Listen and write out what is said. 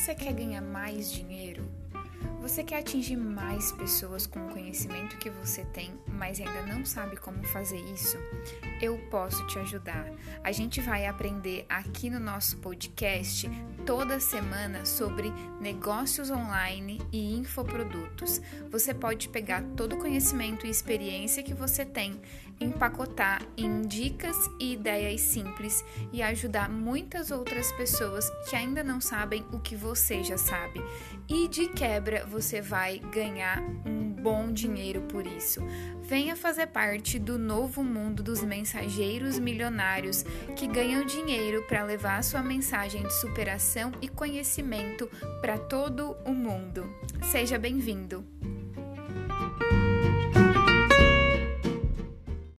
Você quer ganhar mais dinheiro? Você quer atingir mais pessoas com o conhecimento que você tem, mas ainda não sabe como fazer isso? Eu posso te ajudar. A gente vai aprender aqui no nosso podcast toda semana sobre negócios online e infoprodutos. Você pode pegar todo o conhecimento e experiência que você tem, empacotar em dicas e ideias simples e ajudar muitas outras pessoas que ainda não sabem o que você já sabe. E de quebra, você vai ganhar um bom dinheiro por isso. Venha fazer parte do novo mundo dos mensageiros milionários que ganham dinheiro para levar a sua mensagem de superação e conhecimento para todo o mundo. Seja bem-vindo!